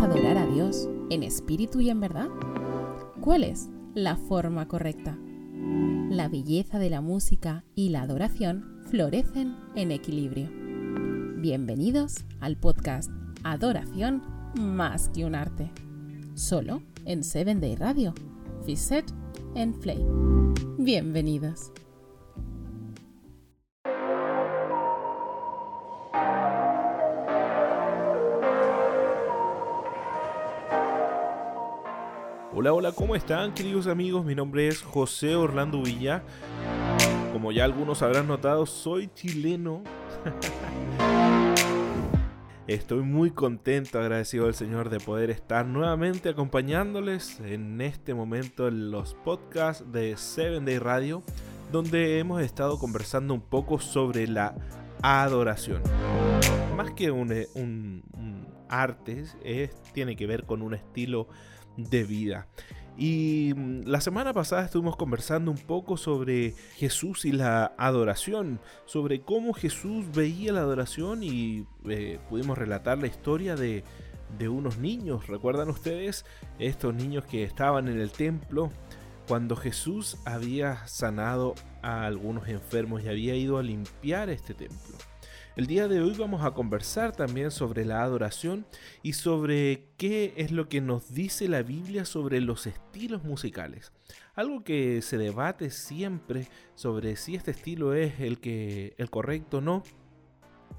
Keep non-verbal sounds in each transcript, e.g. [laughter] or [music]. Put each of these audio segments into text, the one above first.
adorar a Dios en espíritu y en verdad? ¿Cuál es la forma correcta? La belleza de la música y la adoración florecen en equilibrio. Bienvenidos al podcast Adoración más que un arte. Solo en 7 Day Radio. Fiset en Play. Bienvenidos. Hola, hola, ¿cómo están queridos amigos? Mi nombre es José Orlando Villa. Como ya algunos habrán notado, soy chileno. [laughs] Estoy muy contento, agradecido al Señor de poder estar nuevamente acompañándoles en este momento en los podcasts de 7 Day Radio, donde hemos estado conversando un poco sobre la adoración. Más que un, un, un arte, es, tiene que ver con un estilo de vida. Y mm, la semana pasada estuvimos conversando un poco sobre Jesús y la adoración, sobre cómo Jesús veía la adoración y eh, pudimos relatar la historia de, de unos niños. ¿Recuerdan ustedes? Estos niños que estaban en el templo cuando Jesús había sanado a algunos enfermos y había ido a limpiar este templo. El día de hoy vamos a conversar también sobre la adoración y sobre qué es lo que nos dice la Biblia sobre los estilos musicales. Algo que se debate siempre sobre si este estilo es el que el correcto o no.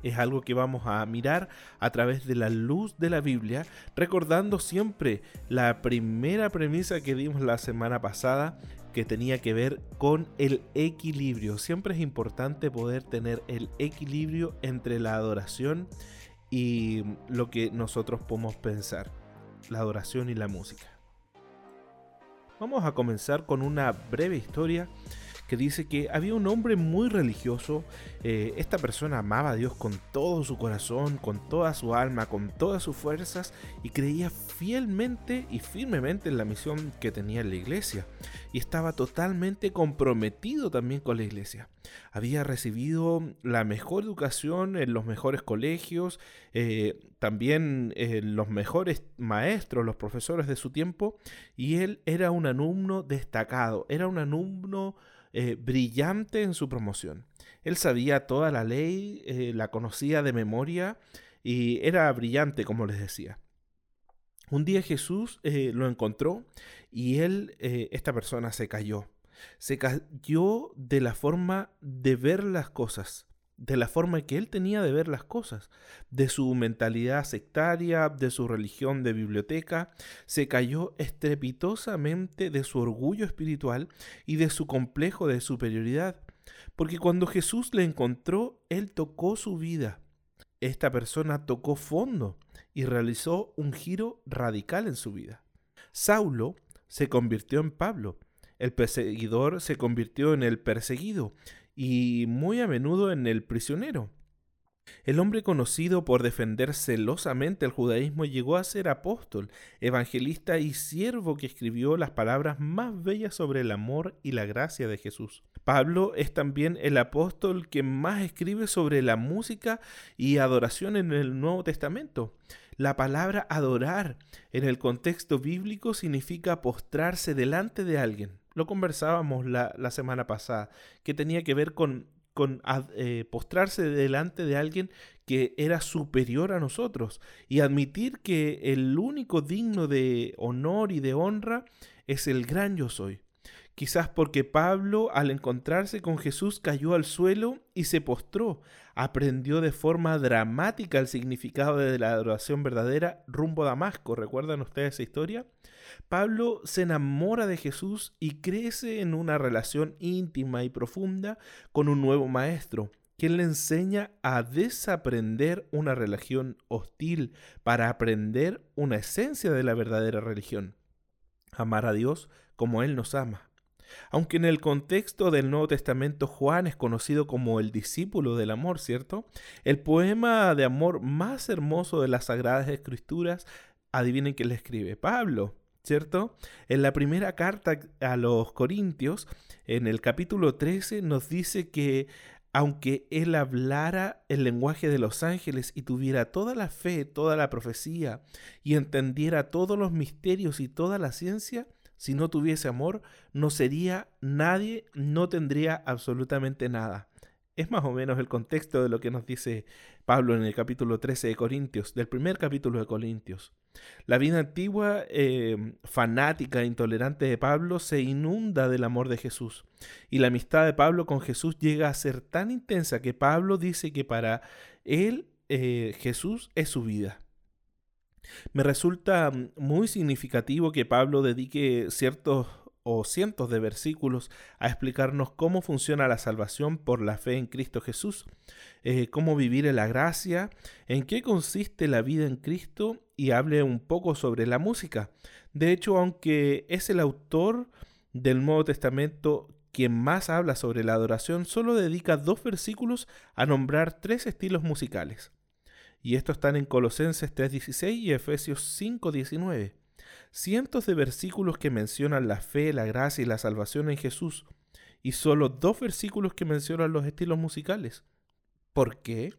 Es algo que vamos a mirar a través de la luz de la Biblia, recordando siempre la primera premisa que dimos la semana pasada, que tenía que ver con el equilibrio. Siempre es importante poder tener el equilibrio entre la adoración y lo que nosotros podemos pensar, la adoración y la música. Vamos a comenzar con una breve historia que dice que había un hombre muy religioso, eh, esta persona amaba a Dios con todo su corazón, con toda su alma, con todas sus fuerzas y creía fielmente y firmemente en la misión que tenía en la iglesia y estaba totalmente comprometido también con la iglesia. Había recibido la mejor educación en los mejores colegios, eh, también en los mejores maestros, los profesores de su tiempo, y él era un alumno destacado, era un alumno eh, brillante en su promoción. Él sabía toda la ley, eh, la conocía de memoria y era brillante, como les decía. Un día Jesús eh, lo encontró y él, esta persona, se cayó. Se cayó de la forma de ver las cosas de la forma que él tenía de ver las cosas, de su mentalidad sectaria, de su religión de biblioteca, se cayó estrepitosamente de su orgullo espiritual y de su complejo de superioridad, porque cuando Jesús le encontró, él tocó su vida. Esta persona tocó fondo y realizó un giro radical en su vida. Saulo se convirtió en Pablo, el perseguidor se convirtió en el perseguido, y muy a menudo en el prisionero. El hombre conocido por defender celosamente el judaísmo llegó a ser apóstol, evangelista y siervo que escribió las palabras más bellas sobre el amor y la gracia de Jesús. Pablo es también el apóstol que más escribe sobre la música y adoración en el Nuevo Testamento. La palabra adorar en el contexto bíblico significa postrarse delante de alguien. Lo conversábamos la, semana pasada, que tenía que ver con, con eh, postrarse delante de alguien que era superior a nosotros y admitir que el único digno de honor y de honra es el gran yo soy. Quizás porque Pablo al encontrarse con Jesús cayó al suelo y se postró, aprendió de forma dramática el significado de la adoración verdadera rumbo a Damasco. ¿Recuerdan ustedes esa historia? Pablo se enamora de Jesús y crece en una relación íntima y profunda con un nuevo maestro, quien le enseña a desaprender una religión hostil para aprender una esencia de la verdadera religión. Amar a Dios como Él nos ama. Aunque en el contexto del Nuevo Testamento Juan es conocido como el discípulo del amor, ¿cierto? El poema de amor más hermoso de las Sagradas Escrituras, adivinen quién le escribe, Pablo. ¿cierto? En la primera carta a los Corintios, en el capítulo 13, nos dice que aunque él hablara el lenguaje de los ángeles y tuviera toda la fe, toda la profecía, y entendiera todos los misterios y toda la ciencia, si no tuviese amor, no sería nadie, no tendría absolutamente nada. Es más o menos el contexto de lo que nos dice Pablo en el capítulo 13 de Corintios, del primer capítulo de Corintios. La vida antigua, eh, fanática e intolerante de Pablo se inunda del amor de Jesús. Y la amistad de Pablo con Jesús llega a ser tan intensa que Pablo dice que para él eh, Jesús es su vida. Me resulta muy significativo que Pablo dedique ciertos o cientos de versículos a explicarnos cómo funciona la salvación por la fe en Cristo Jesús, eh, cómo vivir en la gracia, en qué consiste la vida en Cristo y hable un poco sobre la música. De hecho, aunque es el autor del Nuevo Testamento quien más habla sobre la adoración, solo dedica dos versículos a nombrar tres estilos musicales. Y estos están en Colosenses 3.16 y Efesios 5.19 cientos de versículos que mencionan la fe, la gracia y la salvación en Jesús, y solo dos versículos que mencionan los estilos musicales. ¿Por qué?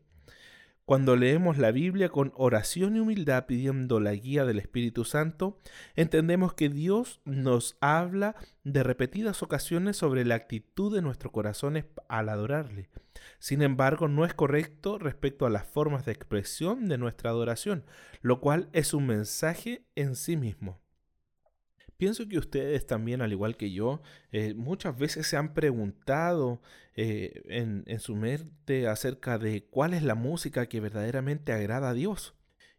Cuando leemos la Biblia con oración y humildad pidiendo la guía del Espíritu Santo, entendemos que Dios nos habla de repetidas ocasiones sobre la actitud de nuestros corazones al adorarle. Sin embargo, no es correcto respecto a las formas de expresión de nuestra adoración, lo cual es un mensaje en sí mismo. Pienso que ustedes también, al igual que yo, eh, muchas veces se han preguntado eh, en, su mente acerca de cuál es la música que verdaderamente agrada a Dios.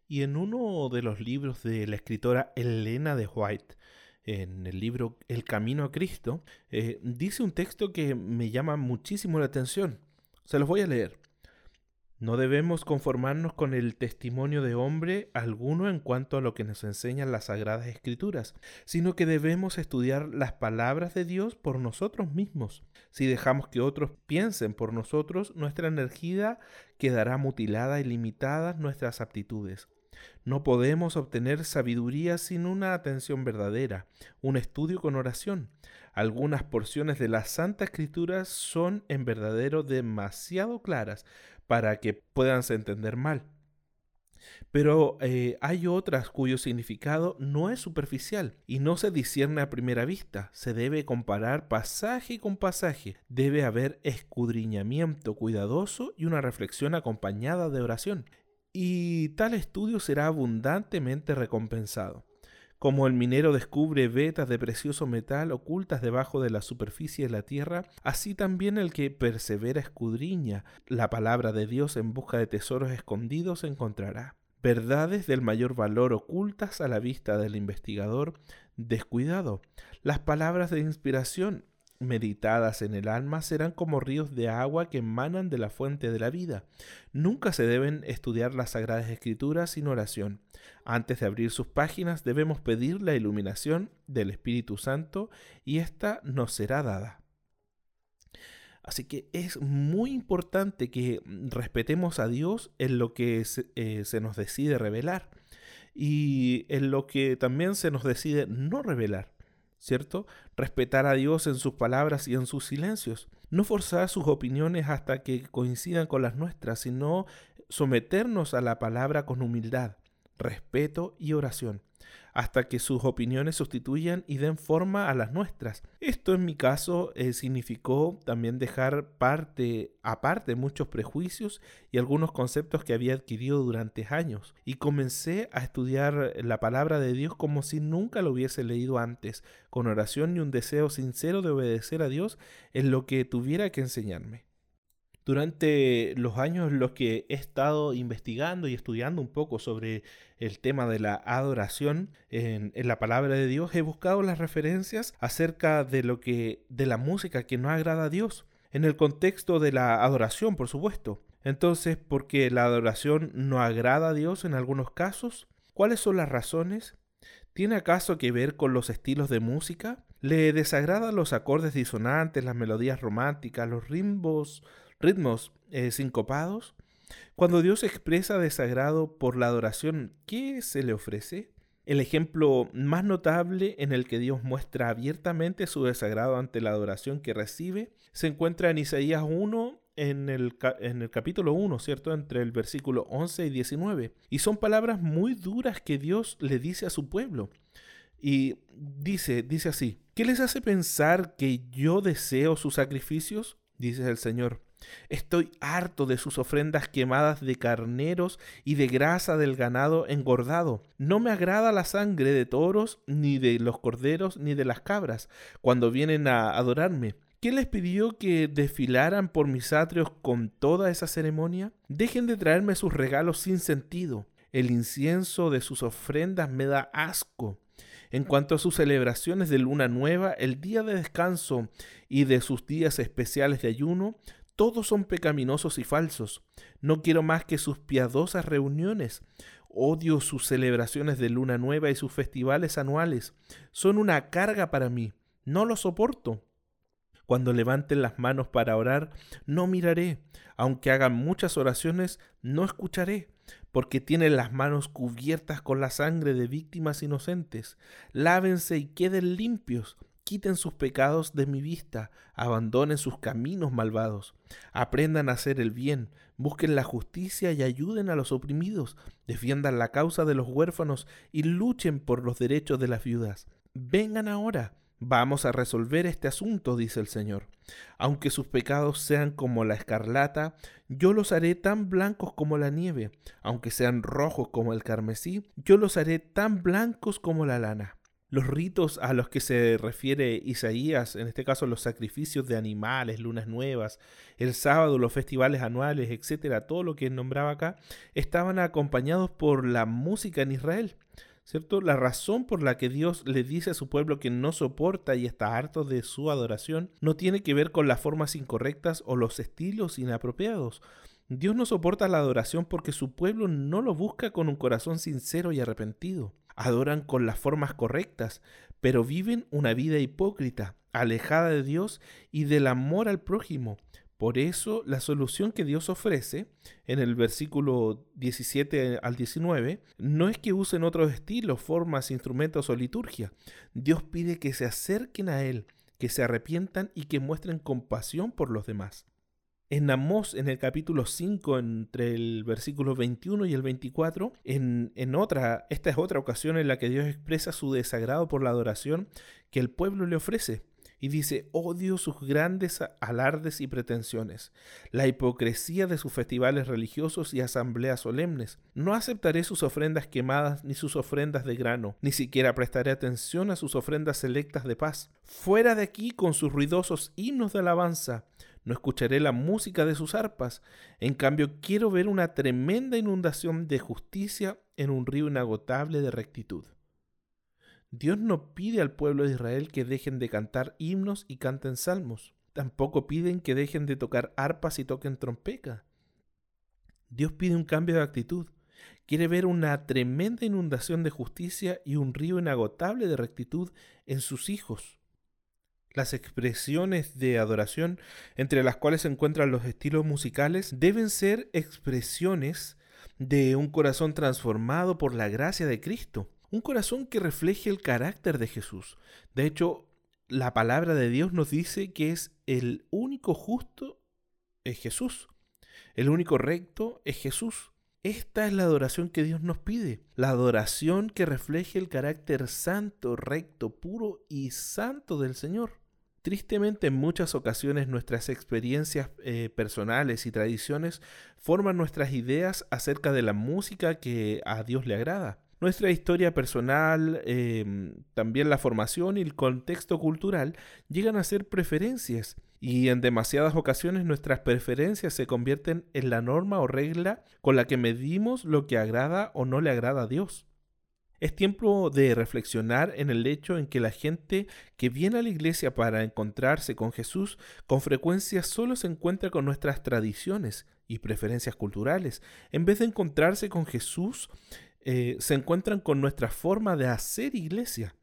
Y en uno de los libros de la escritora Elena de White, en el libro El Camino a Cristo, eh, dice un texto que me llama muchísimo la atención. Se los voy a leer. No debemos conformarnos con el testimonio de hombre alguno en cuanto a lo que nos enseñan las sagradas escrituras, sino que debemos estudiar las palabras de Dios por nosotros mismos. Si dejamos que otros piensen por nosotros, nuestra energía quedará mutilada y limitadas nuestras aptitudes. No podemos obtener sabiduría sin una atención verdadera, un estudio con oración. Algunas porciones de las Santa Escritura son en verdadero demasiado claras para que puedan entender mal. Pero eh, hay otras cuyo significado no es superficial y no se discierne a primera vista. Se debe comparar pasaje con pasaje. Debe haber escudriñamiento cuidadoso y una reflexión acompañada de oración. Y tal estudio será abundantemente recompensado. Como el minero descubre vetas de precioso metal ocultas debajo de la superficie de la tierra, así también el que persevera escudriña la palabra de Dios en busca de tesoros escondidos encontrará. Verdades del mayor valor ocultas a la vista del investigador descuidado. Las palabras de inspiración meditadas en el alma serán como ríos de agua que emanan de la fuente de la vida. Nunca se deben estudiar las sagradas escrituras sin oración. Antes de abrir sus páginas debemos pedir la iluminación del Espíritu Santo y ésta nos será dada. Así que es muy importante que respetemos a Dios en lo que se, eh, se nos decide revelar y en lo que también se nos decide no revelar. ¿Cierto? Respetar a Dios en sus palabras y en sus silencios. No forzar sus opiniones hasta que coincidan con las nuestras, sino someternos a la palabra con humildad, respeto y oración hasta que sus opiniones sustituyan y den forma a las nuestras. Esto en mi caso eh, significó también dejar parte aparte muchos prejuicios y algunos conceptos que había adquirido durante años y comencé a estudiar la palabra de Dios como si nunca lo hubiese leído antes, con oración y un deseo sincero de obedecer a Dios en lo que tuviera que enseñarme. Durante los años en los que he estado investigando y estudiando un poco sobre el tema de la adoración en, la palabra de Dios, he buscado las referencias acerca de lo que de la música que no agrada a Dios, en el contexto de la adoración, por supuesto. Entonces, ¿por qué la adoración no agrada a Dios en algunos casos? ¿Cuáles son las razones? ¿Tiene acaso que ver con los estilos de música? ¿Le desagradan los acordes disonantes, las melodías románticas, los ritmos ritmos eh, sincopados. Cuando Dios expresa desagrado por la adoración, ¿qué se le ofrece? El ejemplo más notable en el que Dios muestra abiertamente su desagrado ante la adoración que recibe se encuentra en Isaías 1 en el, en el capítulo 1, ¿cierto? Entre el versículo 11 y 19. Y son palabras muy duras que Dios le dice a su pueblo. Y dice, dice así, ¿qué les hace pensar que yo deseo sus sacrificios? Dice el Señor. Estoy harto de sus ofrendas quemadas de carneros y de grasa del ganado engordado. No me agrada la sangre de toros, ni de los corderos, ni de las cabras, cuando vienen a adorarme. ¿Qué les pidió que desfilaran por mis atrios con toda esa ceremonia? Dejen de traerme sus regalos sin sentido. El incienso de sus ofrendas me da asco. En cuanto a sus celebraciones de luna nueva, el día de descanso y de sus días especiales de ayuno, todos son pecaminosos y falsos. No quiero más que sus piadosas reuniones. Odio sus celebraciones de luna nueva y sus festivales anuales. Son una carga para mí. No los soporto. Cuando levanten las manos para orar, no miraré. Aunque hagan muchas oraciones, no escucharé, porque tienen las manos cubiertas con la sangre de víctimas inocentes. Lávense y queden limpios. Quiten sus pecados de mi vista, abandonen sus caminos malvados, aprendan a hacer el bien, busquen la justicia y ayuden a los oprimidos, defiendan la causa de los huérfanos y luchen por los derechos de las viudas. Vengan ahora, Vamos a resolver este asunto, dice el Señor. Aunque sus pecados sean como la escarlata, yo los haré tan blancos como la nieve. Aunque sean rojos como el carmesí, yo los haré tan blancos como la lana. Los ritos a los que se refiere Isaías, en este caso los sacrificios de animales, lunas nuevas, el sábado, los festivales anuales, etcétera, todo lo que nombraba acá, estaban acompañados por la música en Israel. ¿cierto? La razón por la que Dios le dice a su pueblo que no soporta y está harto de su adoración no tiene que ver con las formas incorrectas o los estilos inapropiados. Dios no soporta la adoración porque su pueblo no lo busca con un corazón sincero y arrepentido. Adoran con las formas correctas, pero viven una vida hipócrita, alejada de Dios y del amor al prójimo. Por eso la solución que Dios ofrece en el versículo 17 al 19 no es que usen otros estilos, formas, instrumentos o liturgia. Dios pide que se acerquen a Él, que se arrepientan y que muestren compasión por los demás. En Amós, en el capítulo 5, entre el versículo 21 y el 24, en, en otra, esta es otra ocasión en la que Dios expresa su desagrado por la adoración que el pueblo le ofrece y dice, odio sus grandes alardes y pretensiones, la hipocresía de sus festivales religiosos y asambleas solemnes. No aceptaré sus ofrendas quemadas ni sus ofrendas de grano, ni siquiera prestaré atención a sus ofrendas selectas de paz. Fuera de aquí con sus ruidosos himnos de alabanza. No escucharé la música de sus arpas. En cambio, quiero ver una tremenda inundación de justicia en un río inagotable de rectitud. Dios no pide al pueblo de Israel que dejen de cantar himnos y canten salmos. Tampoco piden que dejen de tocar arpas y toquen trompeta. Dios pide un cambio de actitud. Quiere ver una tremenda inundación de justicia y un río inagotable de rectitud en sus hijos. Las expresiones de adoración, entre las cuales se encuentran los estilos musicales, deben ser expresiones de un corazón transformado por la gracia de Cristo. Un corazón que refleje el carácter de Jesús. De hecho, la palabra de Dios nos dice que es el único justo es Jesús. El único recto es Jesús. Esta es la adoración que Dios nos pide. La adoración que refleje el carácter santo, recto, puro y santo del Señor. Tristemente en muchas ocasiones nuestras experiencias eh, personales y tradiciones forman nuestras ideas acerca de la música que a Dios le agrada. Nuestra historia personal, em, también la formación y el contexto cultural llegan a ser preferencias y en demasiadas ocasiones nuestras preferencias se convierten en la norma o regla con la que medimos lo que agrada o no le agrada a Dios. Es tiempo de reflexionar en el hecho en que la gente que viene a la iglesia para encontrarse con Jesús con frecuencia solo se encuentra con nuestras tradiciones y preferencias culturales, en vez de encontrarse con Jesús eh, se encuentran con nuestra forma de hacer iglesia.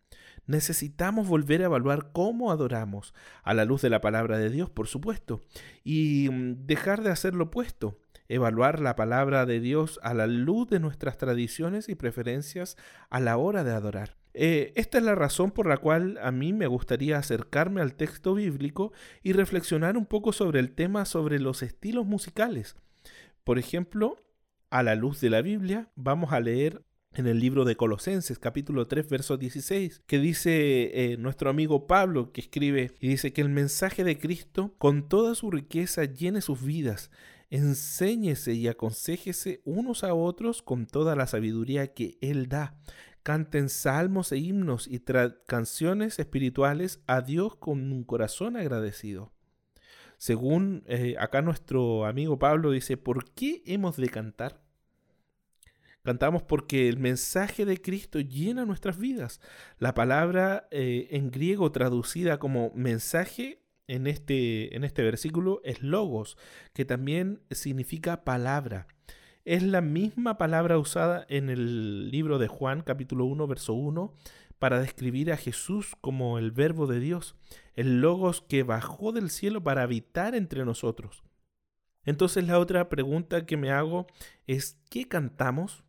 Necesitamos volver a evaluar cómo adoramos, a la luz de la palabra de Dios, por supuesto, y mm, dejar de hacer lo opuesto, evaluar la palabra de Dios a la luz de nuestras tradiciones y preferencias a la hora de adorar. Eh, esta es la razón por la cual a mí me gustaría acercarme al texto bíblico y reflexionar un poco sobre el tema sobre los estilos musicales. Por ejemplo, a la luz de la Biblia, vamos a leer en el libro de Colosenses, capítulo 3, verso 16, que dice eh, nuestro amigo Pablo, que escribe y dice que el mensaje de Cristo, con toda su riqueza, llene sus vidas, enséñese y aconsejese unos a otros con toda la sabiduría que Él da. Canten salmos e himnos y canciones espirituales a Dios con un corazón agradecido. Según eh, acá nuestro amigo Pablo dice, ¿por qué hemos de cantar? Cantamos porque el mensaje de Cristo llena nuestras vidas. La palabra eh, en griego traducida como mensaje en este, en este versículo es logos, que también significa palabra. Es la misma palabra usada en el libro de Juan capítulo 1 verso 1 para describir a Jesús como el verbo de Dios, el logos que bajó del cielo para habitar entre nosotros. Entonces la otra pregunta que me hago es, ¿qué cantamos?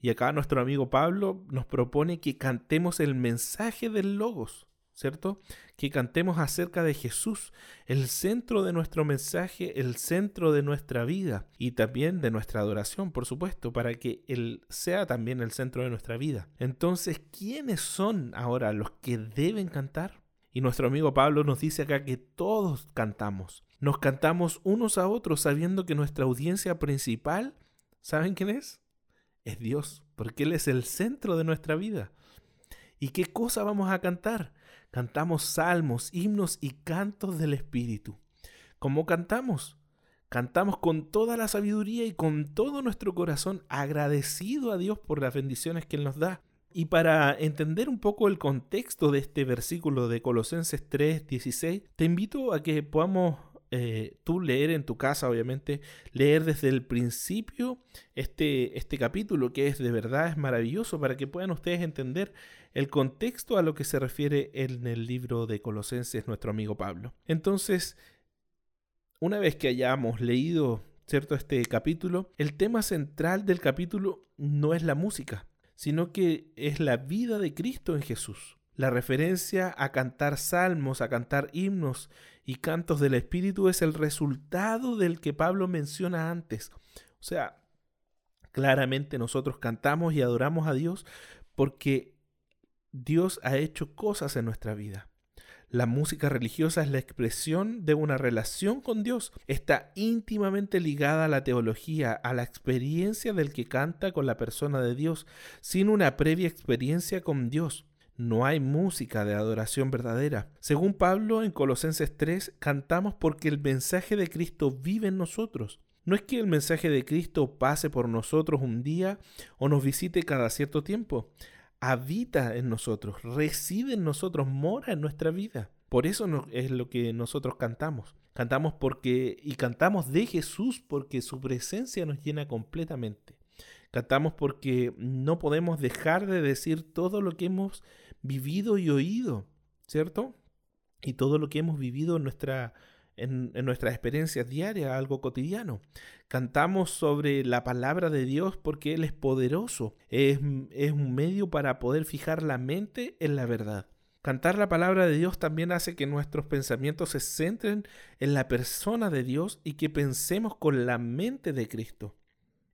Y acá nuestro amigo Pablo nos propone que cantemos el mensaje del Logos, ¿cierto? Que cantemos acerca de Jesús, el centro de nuestro mensaje, el centro de nuestra vida y también de nuestra adoración, por supuesto, para que Él sea también el centro de nuestra vida. Entonces, ¿quiénes son ahora los que deben cantar? Y nuestro amigo Pablo nos dice acá que todos cantamos. Nos cantamos unos a otros sabiendo que nuestra audiencia principal, ¿saben quién es? es Dios, porque Él es el centro de nuestra vida. ¿Y qué cosa vamos a cantar? Cantamos salmos, himnos y cantos del Espíritu. ¿Cómo cantamos? Cantamos con toda la sabiduría y con todo nuestro corazón agradecido a Dios por las bendiciones que Él nos da. Y para entender un poco el contexto de este versículo de Colosenses 3, 16, te invito a que podamos eh, tú leer en tu casa, obviamente, leer desde el principio este, este capítulo, que es de verdad es maravilloso para que puedan ustedes entender el contexto a lo que se refiere en el libro de Colosenses nuestro amigo Pablo. Entonces, una vez que hayamos leído ¿cierto? este capítulo, el tema central del capítulo no es la música, sino que es la vida de Cristo en Jesús. La referencia a cantar salmos, a cantar himnos y cantos del Espíritu es el resultado del que Pablo menciona antes. O sea, claramente nosotros cantamos y adoramos a Dios porque Dios ha hecho cosas en nuestra vida. La música religiosa es la expresión de una relación con Dios. Está íntimamente ligada a la teología, a la experiencia del que canta con la persona de Dios, sin una previa experiencia con Dios no hay música de adoración verdadera. Según Pablo en Colosenses 3, cantamos porque el mensaje de Cristo vive en nosotros. No es que el mensaje de Cristo pase por nosotros un día o nos visite cada cierto tiempo. Habita en nosotros, reside en nosotros, mora en nuestra vida. Por eso es lo que nosotros cantamos. Cantamos porque y cantamos de Jesús porque su presencia nos llena completamente. Cantamos porque no podemos dejar de decir todo lo que hemos vivido y oído, ¿cierto? Y todo lo que hemos vivido en, nuestra, en, nuestras experiencias diarias, algo cotidiano. Cantamos sobre la palabra de Dios porque Él es poderoso, es, es un medio para poder fijar la mente en la verdad. Cantar la palabra de Dios también hace que nuestros pensamientos se centren en la persona de Dios y que pensemos con la mente de Cristo.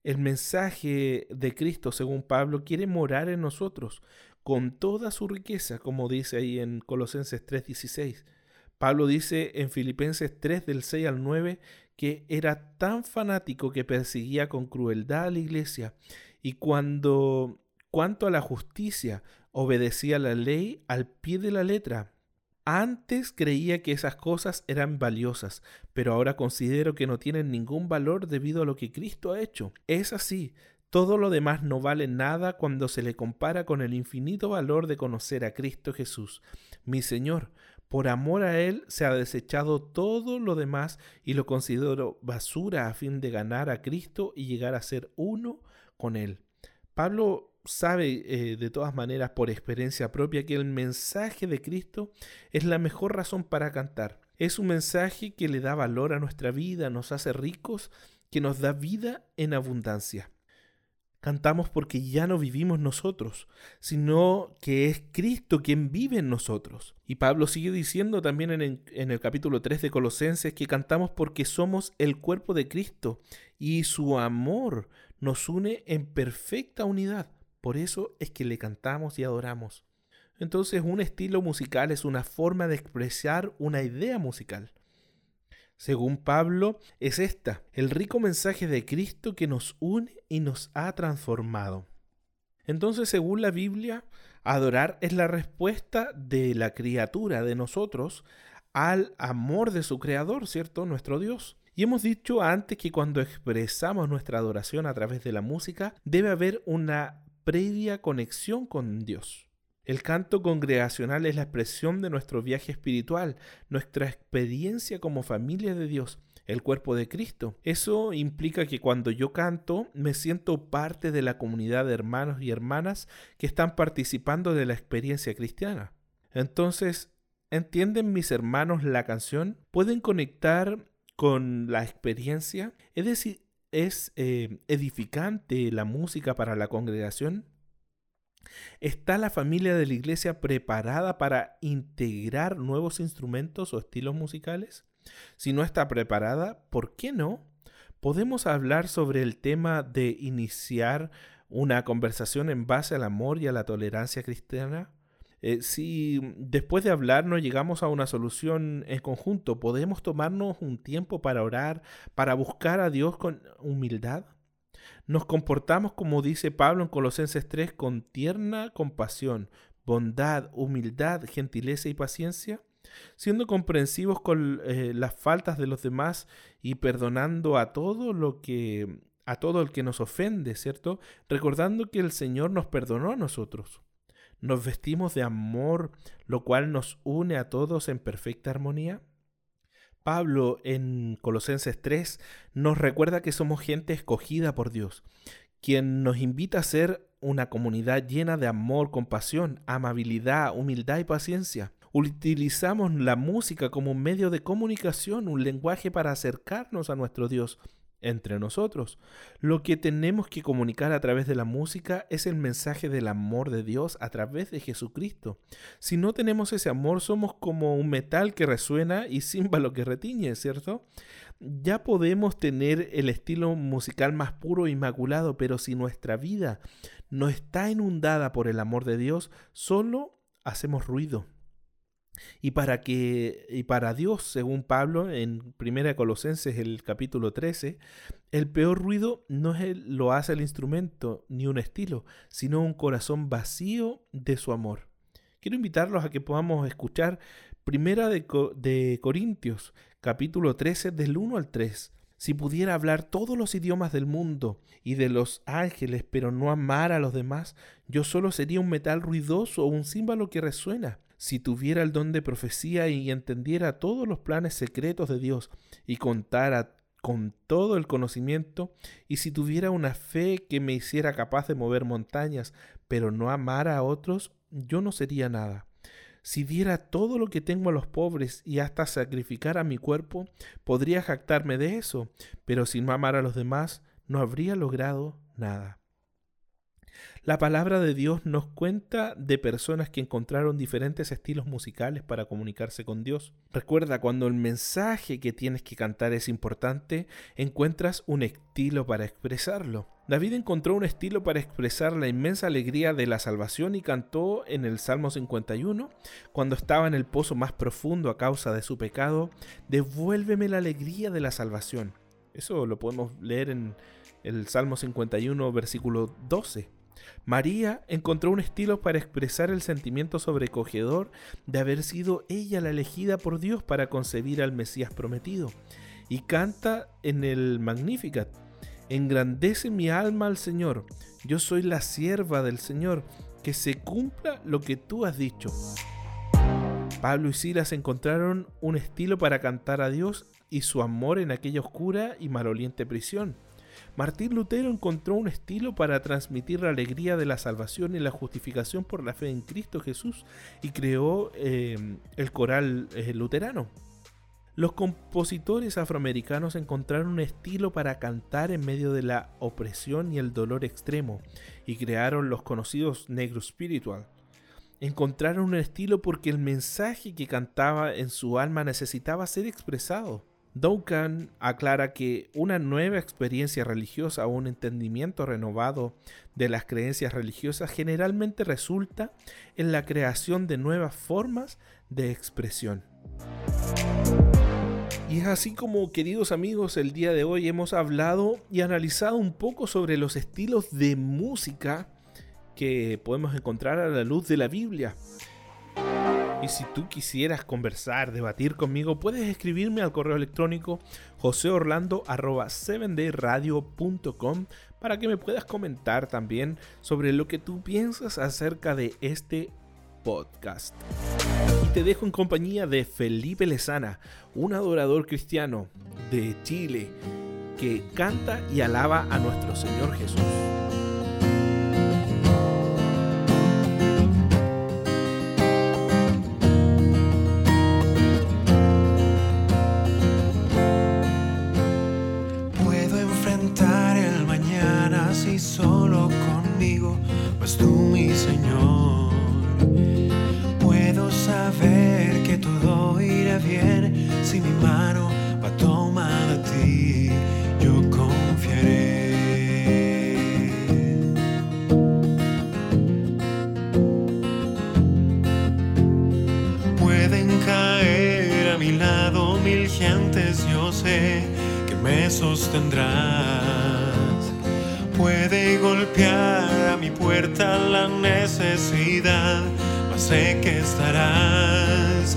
El mensaje de Cristo, según Pablo, quiere morar en nosotros con toda su riqueza, como dice ahí en Colosenses 3:16. Pablo dice en Filipenses 3 del 6 al 9 que era tan fanático que perseguía con crueldad a la iglesia y cuando cuanto a la justicia obedecía la ley al pie de la letra. Antes creía que esas cosas eran valiosas, pero ahora considero que no tienen ningún valor debido a lo que Cristo ha hecho. Es así, todo lo demás no vale nada cuando se le compara con el infinito valor de conocer a Cristo Jesús, mi Señor. Por amor a Él se ha desechado todo lo demás y lo considero basura a fin de ganar a Cristo y llegar a ser uno con Él. Pablo sabe eh, de todas maneras por experiencia propia que el mensaje de Cristo es la mejor razón para cantar. Es un mensaje que le da valor a nuestra vida, nos hace ricos, que nos da vida en abundancia. Cantamos porque ya no vivimos nosotros, sino que es Cristo quien vive en nosotros. Y Pablo sigue diciendo también en el, en el, capítulo 3 de Colosenses que cantamos porque somos el cuerpo de Cristo y su amor nos une en perfecta unidad. Por eso es que le cantamos y adoramos. Entonces un estilo musical es una forma de expresar una idea musical según Pablo, es esta, el rico mensaje de Cristo que nos une y nos ha transformado. Entonces, según la Biblia, adorar es la respuesta de la criatura, de nosotros, al amor de su Creador, ¿cierto? Nuestro Dios. Y hemos dicho antes que cuando expresamos nuestra adoración a través de la música, debe haber una previa conexión con Dios. El canto congregacional es la expresión de nuestro viaje espiritual, nuestra experiencia como familia de Dios, el cuerpo de Cristo. Eso implica que cuando yo canto me siento parte de la comunidad de hermanos y hermanas que están participando de la experiencia cristiana. Entonces, ¿entienden mis hermanos la canción? ¿Pueden conectar con la experiencia? Es decir, ¿es eh, edificante la música para la congregación? ¿Está la familia de la iglesia preparada para integrar nuevos instrumentos o estilos musicales? Si no está preparada, ¿por qué no? Podemos hablar sobre el tema de iniciar una conversación en base al amor y a la tolerancia cristiana. Eh, si después de hablar no llegamos a una solución en conjunto, ¿podemos tomarnos un tiempo para orar, para buscar a Dios con humildad? Nos comportamos, como dice Pablo en Colosenses 3, con tierna compasión, bondad, humildad, gentileza y paciencia, siendo comprensivos con eh, las faltas de los demás y perdonando a todo lo que a todo el que nos ofende, ¿cierto? Recordando que el Señor nos perdonó a nosotros. Nos vestimos de amor, lo cual nos une a todos en perfecta armonía. Pablo en Colosenses 3 nos recuerda que somos gente escogida por Dios, quien nos invita a ser una comunidad llena de amor, compasión, amabilidad, humildad y paciencia. Utilizamos la música como un medio de comunicación, un lenguaje para acercarnos a nuestro Dios entre nosotros. Lo que tenemos que comunicar a través de la música es el mensaje del amor de Dios a través de Jesucristo. Si no tenemos ese amor, somos como un metal que resuena y címbalo que retiñe, ¿cierto? Ya podemos tener el estilo musical más puro e inmaculado, pero si nuestra vida no está inundada por el amor de Dios, solo hacemos ruido, y para que y para Dios, según Pablo en 1 Colosenses el capítulo 13, el peor ruido no es lo hace el instrumento ni un estilo, sino un corazón vacío de su amor. Quiero invitarlos a que podamos escuchar Primera de, de Corintios, capítulo 13, del 1 al 3. Si pudiera hablar todos los idiomas del mundo y de los ángeles, pero no amar a los demás, yo solo sería un metal ruidoso o un címbalo que resuena si tuviera el don de profecía y entendiera todos los planes secretos de Dios y contara con todo el conocimiento, y si tuviera una fe que me hiciera capaz de mover montañas, pero no amara a otros, yo no sería nada. Si diera todo lo que tengo a los pobres y hasta sacrificara mi cuerpo, podría jactarme de eso, pero si no amara a los demás, no habría logrado nada. La palabra de Dios nos cuenta de personas que encontraron diferentes estilos musicales para comunicarse con Dios. Recuerda, cuando el mensaje que tienes que cantar es importante, encuentras un estilo para expresarlo. David encontró un estilo para expresar la inmensa alegría de la salvación y cantó en el Salmo 51, cuando estaba en el pozo más profundo a causa de su pecado, devuélveme la alegría de la salvación. Eso lo podemos leer en el Salmo 51, versículo 12. María encontró un estilo para expresar el sentimiento sobrecogedor de haber sido ella la elegida por Dios para concebir al Mesías prometido. Y canta en el Magnificat, engrandece mi alma al Señor, yo soy la sierva del Señor, que se cumpla lo que tú has dicho. Pablo y Silas encontraron un estilo para cantar a Dios y su amor en aquella oscura y maloliente prisión. Martín Lutero encontró un estilo para transmitir la alegría de la salvación y la justificación por la fe en Cristo Jesús y creó em, el coral eh, luterano. Los compositores afroamericanos encontraron un estilo para cantar en medio de la opresión y el dolor extremo y crearon los conocidos negro spiritual. Encontraron un estilo porque el mensaje que cantaba en su alma necesitaba ser expresado. Duncan aclara que una nueva experiencia religiosa o un entendimiento renovado de las creencias religiosas generalmente resulta en la creación de nuevas formas de expresión. Y es así como, queridos amigos, el día de hoy hemos hablado y analizado un poco sobre los estilos de música que podemos encontrar a la luz de la Biblia. Y si tú quisieras conversar, debatir conmigo, puedes escribirme al correo electrónico joseorlando.7dayradio.com para que me puedas comentar también sobre lo que tú piensas acerca de este podcast te dejo en compañía de Felipe Lezana, un adorador cristiano de Chile que canta y alaba a nuestro Señor Jesús. Yo sé que me sostendrás. Puede golpear a mi puerta la necesidad sé que estarás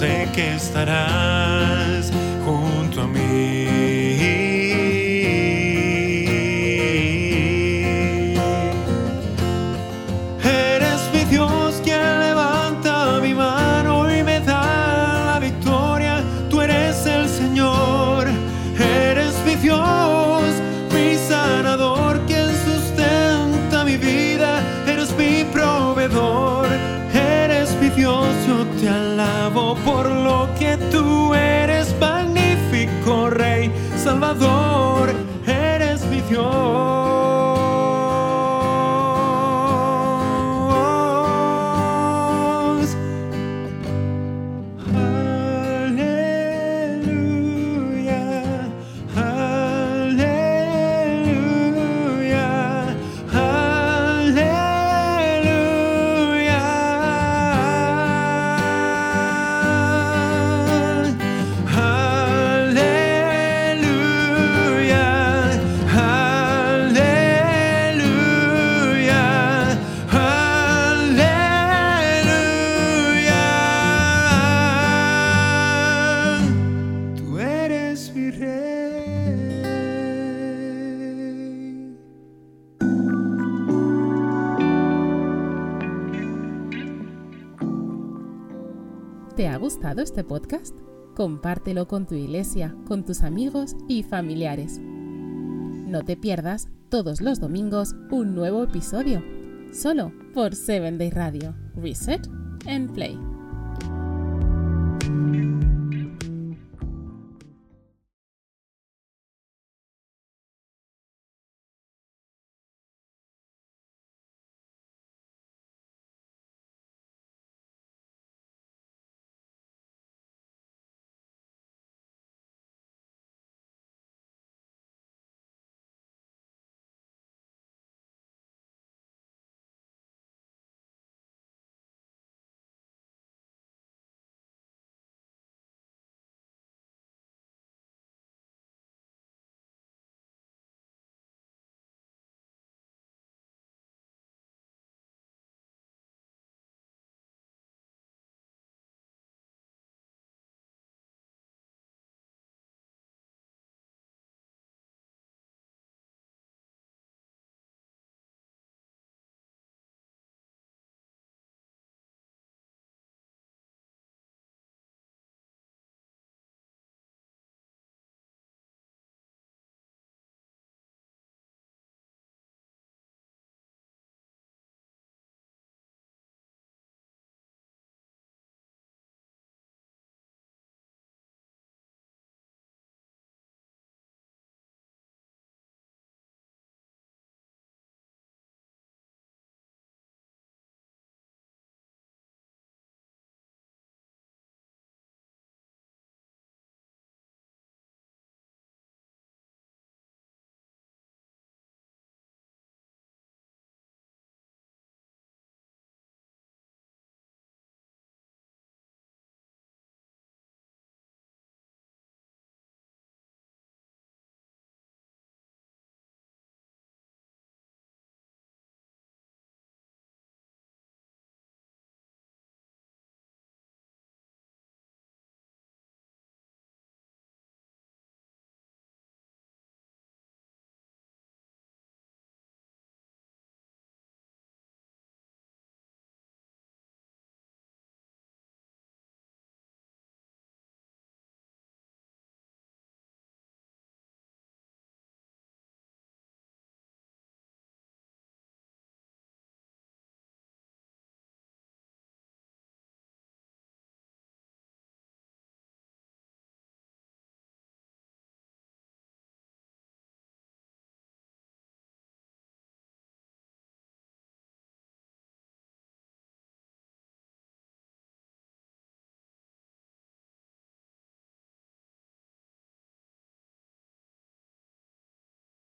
sé que estarás Eres mi Dios. Este podcast? Compártelo con tu iglesia, con tus amigos y familiares. No te pierdas todos los domingos un nuevo episodio, solo por 7 Day Radio. Reset and Play.